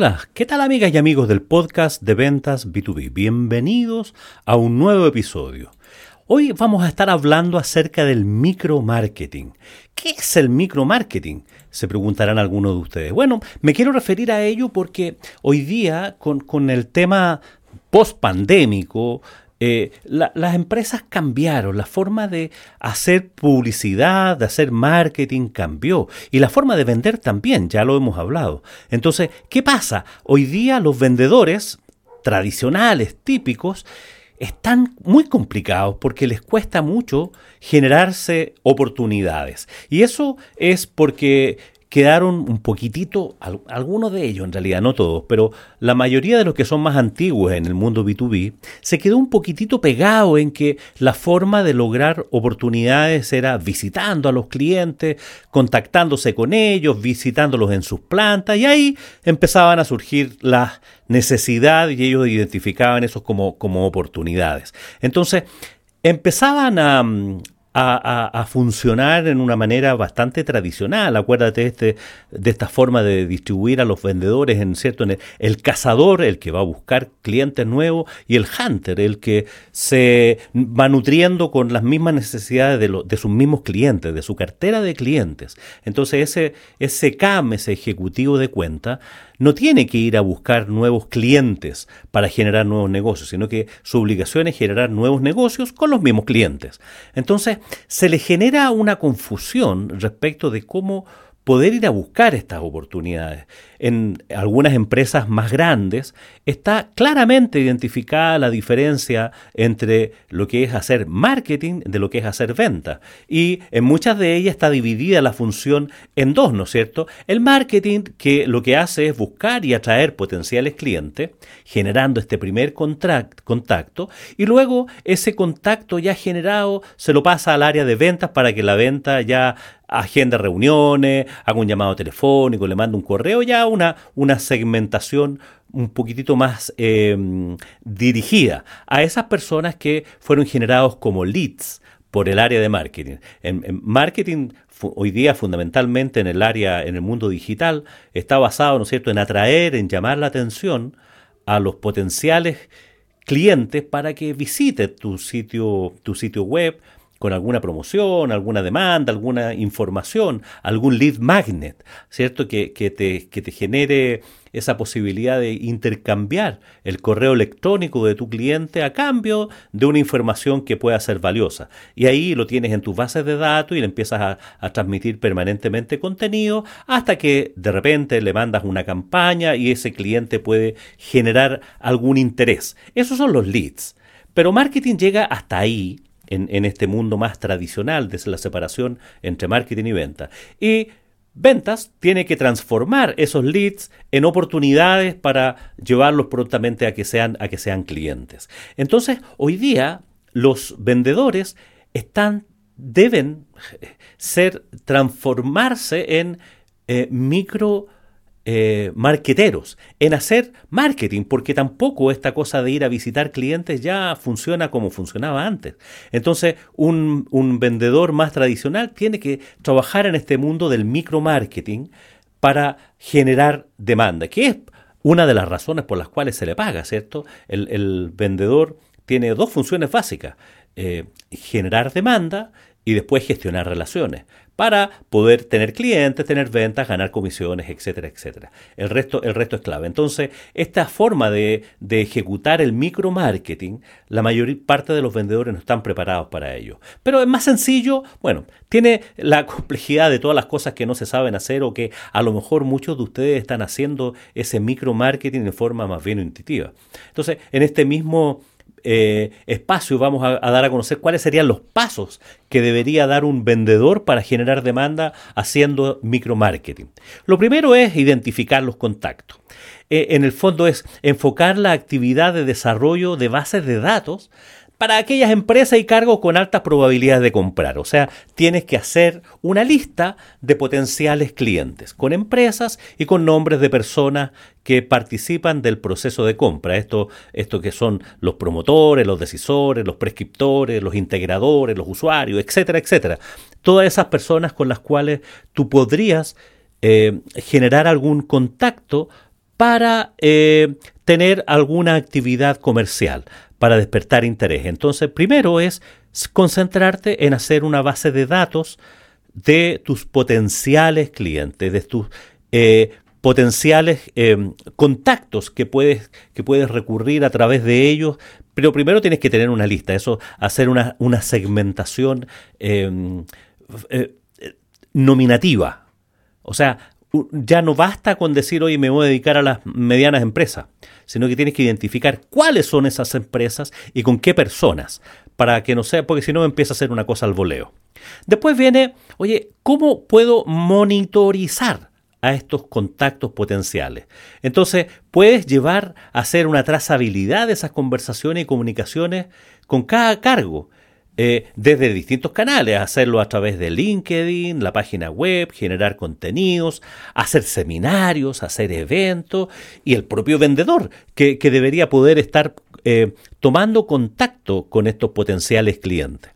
Hola, ¿qué tal amigas y amigos del podcast de ventas B2B? Bienvenidos a un nuevo episodio. Hoy vamos a estar hablando acerca del micromarketing. ¿Qué es el micromarketing? Se preguntarán algunos de ustedes. Bueno, me quiero referir a ello porque hoy día con, con el tema post-pandémico, eh, las empresas cambiaron, la forma de hacer publicidad, de hacer marketing cambió y la forma de vender también, ya lo hemos hablado. Entonces, ¿qué pasa? Hoy día los vendedores tradicionales, típicos, están muy complicados porque les cuesta mucho generarse oportunidades. Y eso es porque quedaron un poquitito, algunos de ellos en realidad, no todos, pero la mayoría de los que son más antiguos en el mundo B2B, se quedó un poquitito pegado en que la forma de lograr oportunidades era visitando a los clientes, contactándose con ellos, visitándolos en sus plantas, y ahí empezaban a surgir las necesidades y ellos identificaban eso como, como oportunidades. Entonces, empezaban a, a, funcionar en una manera bastante tradicional. Acuérdate este, de esta forma de distribuir a los vendedores en cierto el, cazador, el que va a buscar clientes nuevos, y el hunter, el que se va nutriendo con las mismas necesidades de, de sus mismos clientes, de su cartera de clientes. Entonces ese, ese CAM, ese ejecutivo de cuenta, no tiene que ir a buscar nuevos clientes para generar nuevos negocios, sino que su obligación es generar nuevos negocios con los mismos clientes. Entonces, se le genera una confusión respecto de cómo poder ir a buscar estas oportunidades. En algunas empresas más grandes está claramente identificada la diferencia entre lo que es hacer marketing de lo que es hacer venta. Y en muchas de ellas está dividida la función en dos, ¿no es cierto? El marketing que lo que hace es buscar y atraer potenciales clientes, generando este primer contacto, y luego ese contacto ya generado se lo pasa al área de ventas para que la venta ya agenda reuniones, haga un llamado telefónico, le manda un correo, ya una, una segmentación un poquitito más em, dirigida a esas personas que fueron generados como leads por el área de marketing. En, marketing hoy día fundamentalmente en el área, en el mundo digital, está basado, ¿no cierto?, en atraer, en llamar la atención a los potenciales clientes para que visite tu sitio, tu sitio web, con alguna promoción, alguna demanda, alguna información, algún lead magnet, ¿cierto? Que, que, te, que te genere esa posibilidad de intercambiar el correo electrónico de tu cliente a cambio de una información que pueda ser valiosa. Y ahí lo tienes en tus bases de datos y le empiezas a, a, transmitir permanentemente contenido hasta que de repente le mandas una campaña y ese cliente puede generar algún interés. Esos son los leads. Pero marketing llega hasta ahí en, este mundo más tradicional de la separación entre marketing y venta. Y ventas tiene que transformar esos leads en oportunidades para llevarlos prontamente a que sean, a que sean clientes. Entonces, hoy día los vendedores están, deben ser, transformarse en eh, micro eh, marqueteros, en hacer marketing, porque tampoco esta cosa de ir a visitar clientes ya funciona como funcionaba antes. Entonces, un, vendedor más tradicional tiene que trabajar en este mundo del micromarketing para generar demanda, que es una de las razones por las cuales se le paga, ¿cierto? El, vendedor tiene dos funciones básicas, eh, generar demanda y después gestionar relaciones para poder tener clientes, tener ventas, ganar comisiones, etcétera, etcétera. El resto, el resto es clave. Entonces, esta forma de, ejecutar el micromarketing, la mayor parte de los vendedores no están preparados para ello. Pero es más sencillo, bueno, tiene la complejidad de todas las cosas que no se saben hacer o que a lo mejor muchos de ustedes están haciendo ese micromarketing de forma más bien intuitiva. Entonces, en este mismo eh, espacio vamos a, dar a conocer cuáles serían los pasos que debería dar un vendedor para generar demanda haciendo micromarketing. Lo primero es identificar los contactos. Eh, en el fondo es enfocar la actividad de desarrollo de bases de datos para aquellas empresas y cargos con altas probabilidades de comprar. O sea, tienes que hacer una lista de potenciales clientes con empresas y con nombres de personas que participan del proceso de compra. Esto, esto que son los promotores, los decisores, los prescriptores, los integradores, los usuarios, etcétera, etcétera. Todas esas personas con las cuales tú podrías eh, generar algún contacto para eh, tener alguna actividad comercial, para despertar interés. Entonces, primero es concentrarte en hacer una base de datos de tus potenciales clientes, de tus eh, potenciales eh, contactos que puedes, que puedes recurrir a través de ellos, pero primero tienes que tener una lista, eso, hacer una, una segmentación em, eh, nominativa. O sea, ya no basta con decir, oye, me voy a dedicar a las medianas empresas, sino que tienes que identificar cuáles son esas empresas y con qué personas, para que no sea, porque si no empieza a ser una cosa al voleo. Después viene, oye, ¿cómo puedo monitorizar a estos contactos potenciales. Entonces, puedes llevar a hacer una trazabilidad de esas conversaciones y comunicaciones con cada cargo. Eh, desde distintos canales, hacerlo a través de LinkedIn, la página web, generar contenidos, hacer seminarios, hacer eventos y el propio vendedor que, debería poder estar eh, tomando contacto con estos potenciales clientes.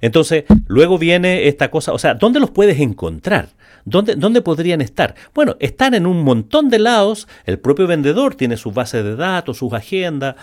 Entonces, luego viene esta cosa, o sea, ¿dónde los puedes encontrar? ¿Dónde, ¿Dónde, podrían estar? Bueno, están en un montón de lados, el propio vendedor tiene sus bases de datos, sus agendas,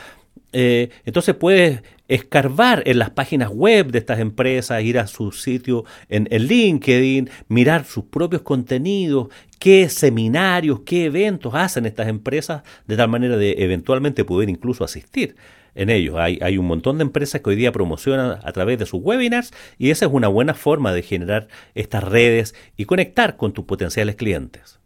eh, entonces puedes escarbar en las páginas web de estas empresas, ir a su sitio en, en, LinkedIn, mirar sus propios contenidos, qué seminarios, qué eventos hacen estas empresas, de tal manera de eventualmente poder incluso asistir en ellos. Hay, hay un montón de empresas que hoy día promocionan a través de sus webinars y esa es una buena forma de generar estas redes y conectar con tus potenciales clientes.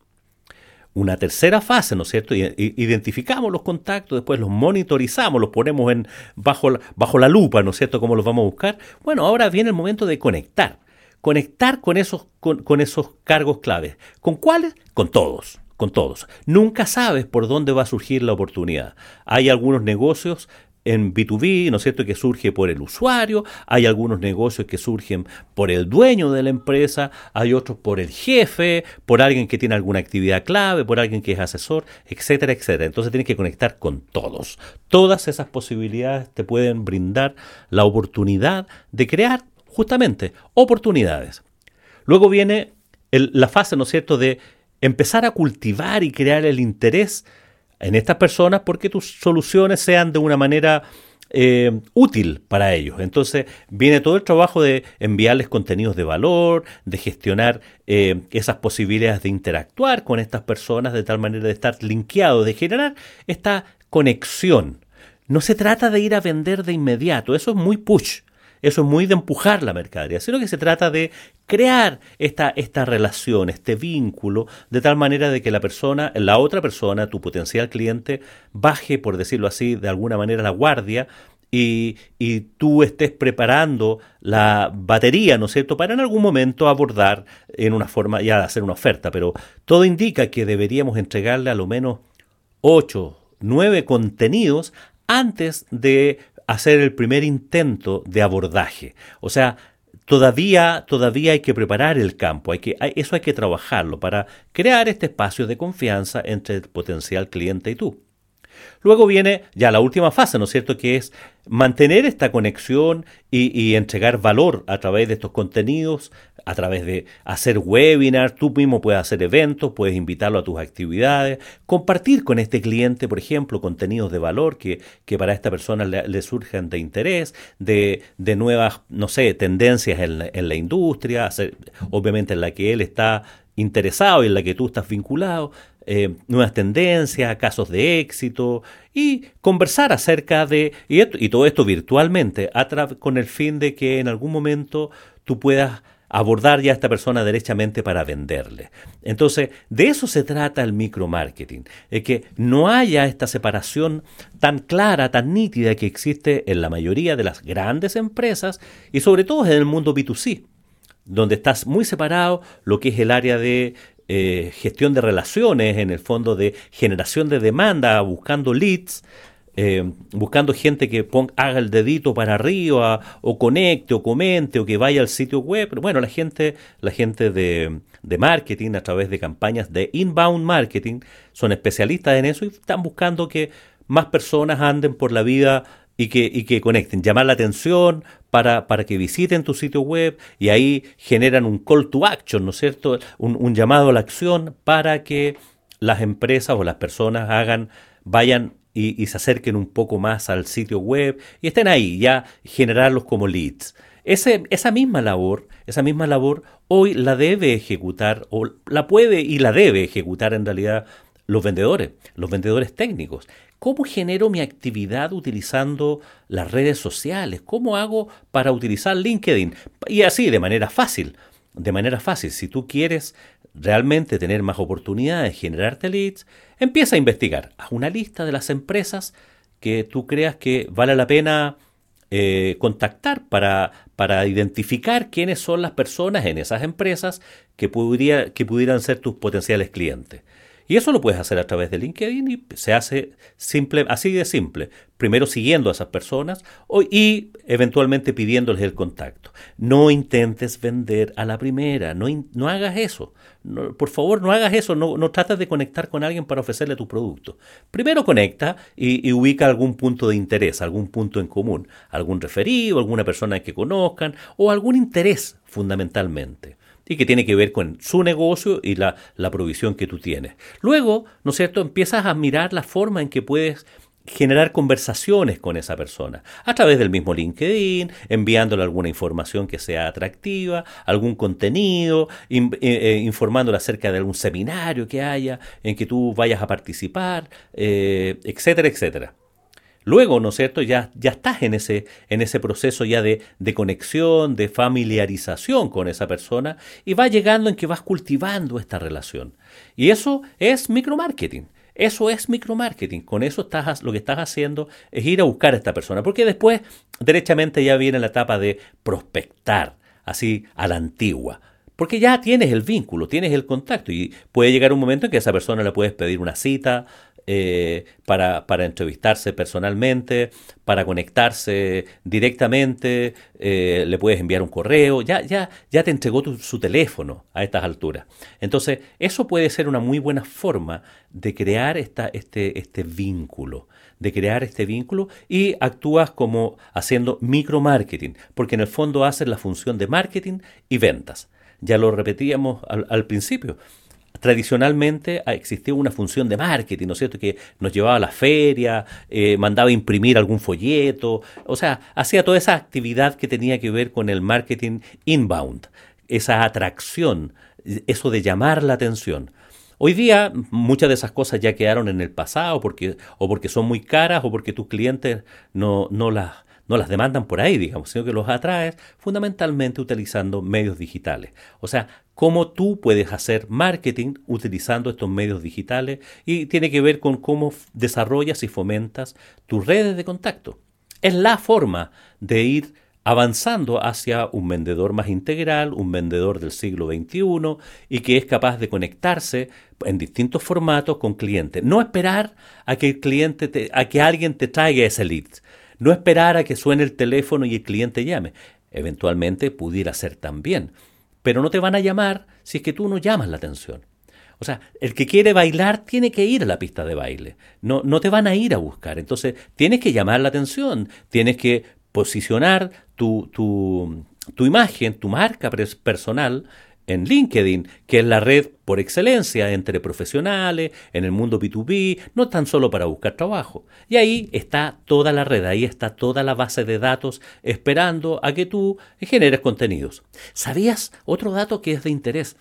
Una tercera fase, ¿no es cierto? Identificamos los contactos, después los monitorizamos, los ponemos en, bajo, la, bajo la lupa, ¿no es cierto? ¿Cómo los vamos a buscar? Bueno, ahora viene el momento de conectar. Conectar con esos, con, con esos cargos claves. ¿Con cuáles? Con todos con todos. Nunca sabes por dónde va a surgir la oportunidad. Hay algunos negocios en B2B, ¿no es cierto?, que surge por el usuario, hay algunos negocios que surgen por el dueño de la empresa, hay otros por el jefe, por alguien que tiene alguna actividad clave, por alguien que es asesor, etcétera, etcétera. Entonces tienes que conectar con todos. Todas esas posibilidades te pueden brindar la oportunidad de crear justamente oportunidades. Luego viene la fase, ¿no es cierto?, de empezar a cultivar y crear el interés en estas personas porque tus soluciones sean de una manera eh, útil para ellos. Entonces viene todo el trabajo de enviarles contenidos de valor, de gestionar eh, esas posibilidades de interactuar con estas personas de tal manera de estar linkeado, de generar esta conexión. No se trata de ir a vender de inmediato, eso es muy push. Eso es muy de empujar la mercadería, sino que se trata de crear esta, esta relación, este vínculo, de tal manera de que la persona, la otra persona, tu potencial cliente, baje, por decirlo así, de alguna manera la guardia y, y, tú estés preparando la batería, ¿no es cierto?, para en algún momento abordar en una forma ya hacer una oferta. Pero todo indica que deberíamos entregarle a lo menos 8, 9 contenidos antes de hacer el primer intento de abordaje. O sea, todavía, todavía hay que preparar el campo, hay que, eso hay que trabajarlo para crear este espacio de confianza entre el potencial cliente y tú. Luego viene ya la última fase, ¿no es cierto?, que es mantener esta conexión y, entregar valor a través de estos contenidos, a través de hacer webinars, tú mismo puedes hacer eventos, puedes invitarlo a tus actividades, compartir con este cliente, por ejemplo, contenidos de valor que, que para esta persona le, surjan de interés, de, de, nuevas, no sé, tendencias en la, en la industria, obviamente en la que él está interesado y en la que tú estás vinculado, eh, nuevas tendencias, casos de éxito y conversar acerca de, y, todo esto virtualmente, con el fin de que en algún momento tú puedas abordar ya a esta persona derechamente para venderle. Entonces, de eso se trata el micromarketing, es que no haya esta separación tan clara, tan nítida que existe en la mayoría de las grandes empresas y sobre todo en el mundo B2C donde estás muy separado lo que es el área de eh, gestión de relaciones, en el fondo de generación de demanda, buscando leads, eh, buscando gente que haga el dedito para arriba, o conecte, o comente, o que vaya al sitio web. Bueno, la gente, la gente de, de marketing, a través de campañas de inbound marketing, son especialistas en eso y están buscando que más personas anden por la vida y que, y que conecten, llamar la atención para, para, que visiten tu sitio web y ahí generan un call to action, ¿no es cierto? Un, llamado a la acción para que las empresas o las personas hagan, vayan y, se acerquen un poco más al sitio web y estén ahí, ya generarlos como leads. Esa misma labor, esa misma labor hoy la debe ejecutar, o la puede y la debe ejecutar en realidad los vendedores, los vendedores técnicos. ¿Cómo genero mi actividad utilizando las redes sociales? ¿Cómo hago para utilizar LinkedIn? Y así, de manera fácil. De manera fácil, si tú quieres realmente tener más oportunidades, generarte leads, empieza a investigar. Haz una lista de las empresas que tú creas que vale la pena eh, contactar para, para identificar quiénes son las personas en esas empresas que, que pudieran ser tus potenciales clientes. Y eso lo puedes hacer a través de LinkedIn y se hace simple, así de simple. Primero siguiendo a esas personas y eventualmente pidiéndoles el contacto. No intentes vender a la primera, no, no hagas eso. por favor, no hagas eso, no, no trates de conectar con alguien para ofrecerle tu producto. Primero conecta y, y ubica algún punto de interés, algún punto en común, algún referido, alguna persona que conozcan o algún interés fundamentalmente y que tiene que ver con su negocio y la, la provisión que tú tienes. Luego, ¿no es cierto?, empiezas a mirar la forma en que puedes generar conversaciones con esa persona a través del mismo LinkedIn, enviándole alguna información que sea atractiva, algún contenido, eh, eh, informándole acerca de algún seminario que haya en que tú vayas a participar, eh, etcétera, etcétera. Luego, ¿no es cierto? Ya, ya estás en ese, en ese proceso ya de, de, conexión, de familiarización con esa persona y va llegando en que vas cultivando esta relación. Y eso es micromarketing. Eso es micromarketing. Con eso estás, lo que estás haciendo es ir a buscar a esta persona. Porque después, derechamente, ya viene la etapa de prospectar, así a la antigua. Porque ya tienes el vínculo, tienes el contacto y puede llegar un momento en que a esa persona le puedes pedir una cita, eh, para, para, entrevistarse personalmente, para conectarse directamente, eh, le puedes enviar un correo, ya, ya, ya te entregó su teléfono a estas alturas. Entonces, eso puede ser una muy buena forma de crear esta, este, este vínculo de crear este vínculo y actúas como haciendo micromarketing, porque en el fondo haces la función de marketing y ventas. Ya lo repetíamos al principio tradicionalmente existía una función de marketing, ¿no es cierto?, que nos llevaba a la feria, eh, mandaba imprimir algún folleto, o sea, hacía toda esa actividad que tenía que ver con el marketing inbound, esa atracción, eso de llamar la atención. Hoy día muchas de esas cosas ya quedaron en el pasado porque, o porque son muy caras o porque tus clientes no, no las no las demandan por ahí, digamos, sino que los atraes fundamentalmente utilizando medios digitales. O sea, cómo tú puedes hacer marketing utilizando estos medios digitales y tiene que ver con cómo desarrollas y fomentas tus redes de contacto. Es la forma de ir avanzando hacia un vendedor más integral, un vendedor del siglo XXI y que es capaz de conectarse en distintos formatos con clientes. No esperar a que el cliente a que alguien te traiga ese lead, no esperar a que suene el teléfono y el cliente llame. Eventualmente pudiera ser también. Pero no te van a llamar si es que tú no llamas la atención. O sea, el que quiere bailar tiene que ir a la pista de baile. No, no te van a ir a buscar. Entonces, tienes que llamar la atención. Tienes que posicionar tu, tu, tu imagen, tu marca personal en LinkedIn, que es la red por excelencia entre profesionales, en el mundo B2B, no tan solo para buscar trabajo. Y ahí está toda la red, ahí está toda la base de datos esperando a que tú generes contenidos. ¿Sabías otro dato que es de interés?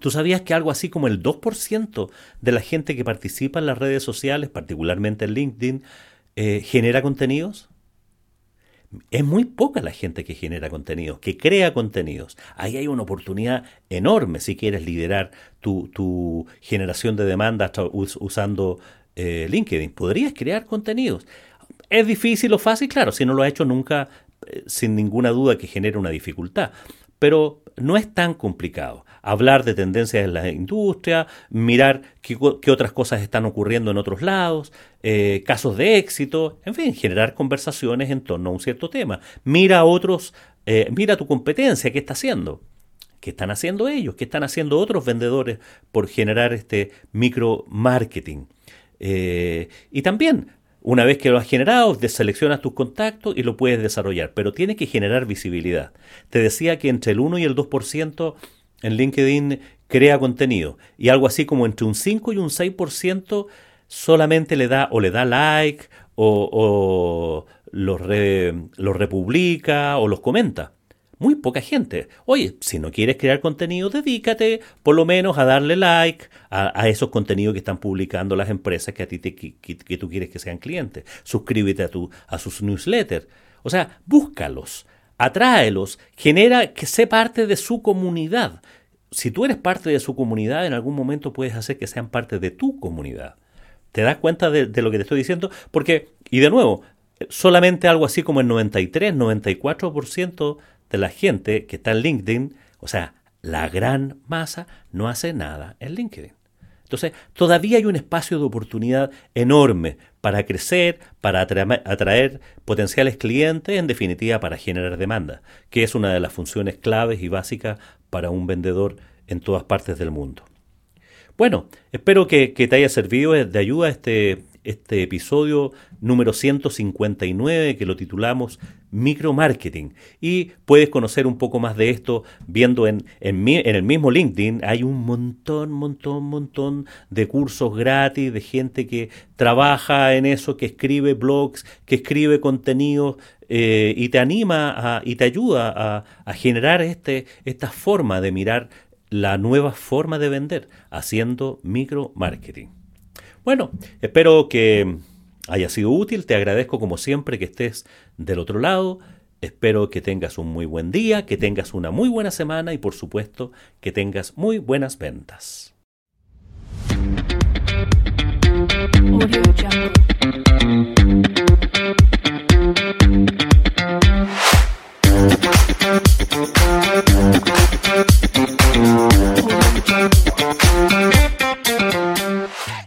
¿Tú sabías que algo así como el 2% de la gente que participa en las redes sociales, particularmente en LinkedIn, eh, genera contenidos? Es muy poca la gente que genera contenidos, que crea contenidos. Ahí hay una oportunidad enorme si quieres liderar tu, generación de demandas usando eh, LinkedIn. Podrías crear contenidos. ¿Es difícil o fácil? Claro, si no lo has hecho nunca, eh, sin ninguna duda que genera una dificultad. Pero no es tan complicado hablar de tendencias en la industria, mirar qué, otras cosas están ocurriendo en otros lados, eh, casos de éxito, en fin, generar conversaciones en torno a un cierto tema. Mira a otros, eh, mira tu competencia, qué está haciendo. ¿Qué están haciendo ellos? ¿Qué están haciendo otros vendedores por generar este micro marketing? Eh, y también una vez que lo has generado, deseleccionas tus contactos y lo puedes desarrollar, pero tiene que generar visibilidad. Te decía que entre el 1 y el 2% en LinkedIn crea contenido y algo así como entre un 5 y un 6% solamente le da o le da like o, los, los republica o los comenta. Muy poca gente. Oye, si no quieres crear contenido, dedícate por lo menos a darle like a, esos contenidos que están publicando las empresas que a ti te, que, tú quieres que sean clientes. Suscríbete a, tu, a sus newsletters. O sea, búscalos, atráelos, genera que sea parte de su comunidad. Si tú eres parte de su comunidad, en algún momento puedes hacer que sean parte de tu comunidad. ¿Te das cuenta de, de lo que te estoy diciendo? Porque, y de nuevo, solamente algo así como el 93, 94% de la gente que está en LinkedIn, o sea, la gran masa no hace nada en LinkedIn. Entonces, todavía hay un espacio de oportunidad enorme para crecer, para atraer, potenciales clientes, en definitiva, para generar demanda, que es una de las funciones claves y básicas para un vendedor en todas partes del mundo. Bueno, espero que, que te haya servido de ayuda este este episodio número 159 que lo titulamos Micromarketing. Y puedes conocer un poco más de esto viendo en, en, el mismo LinkedIn. Hay un montón, montón, montón de cursos gratis de gente que trabaja en eso, que escribe blogs, que escribe contenido eh, y te anima y te ayuda a, a generar este, esta forma de mirar la nueva forma de vender haciendo micromarketing. Bueno, espero que haya sido útil. Te agradezco como siempre que estés del otro lado. Espero que tengas un muy buen día, que tengas una muy buena semana y por supuesto que tengas muy buenas ventas.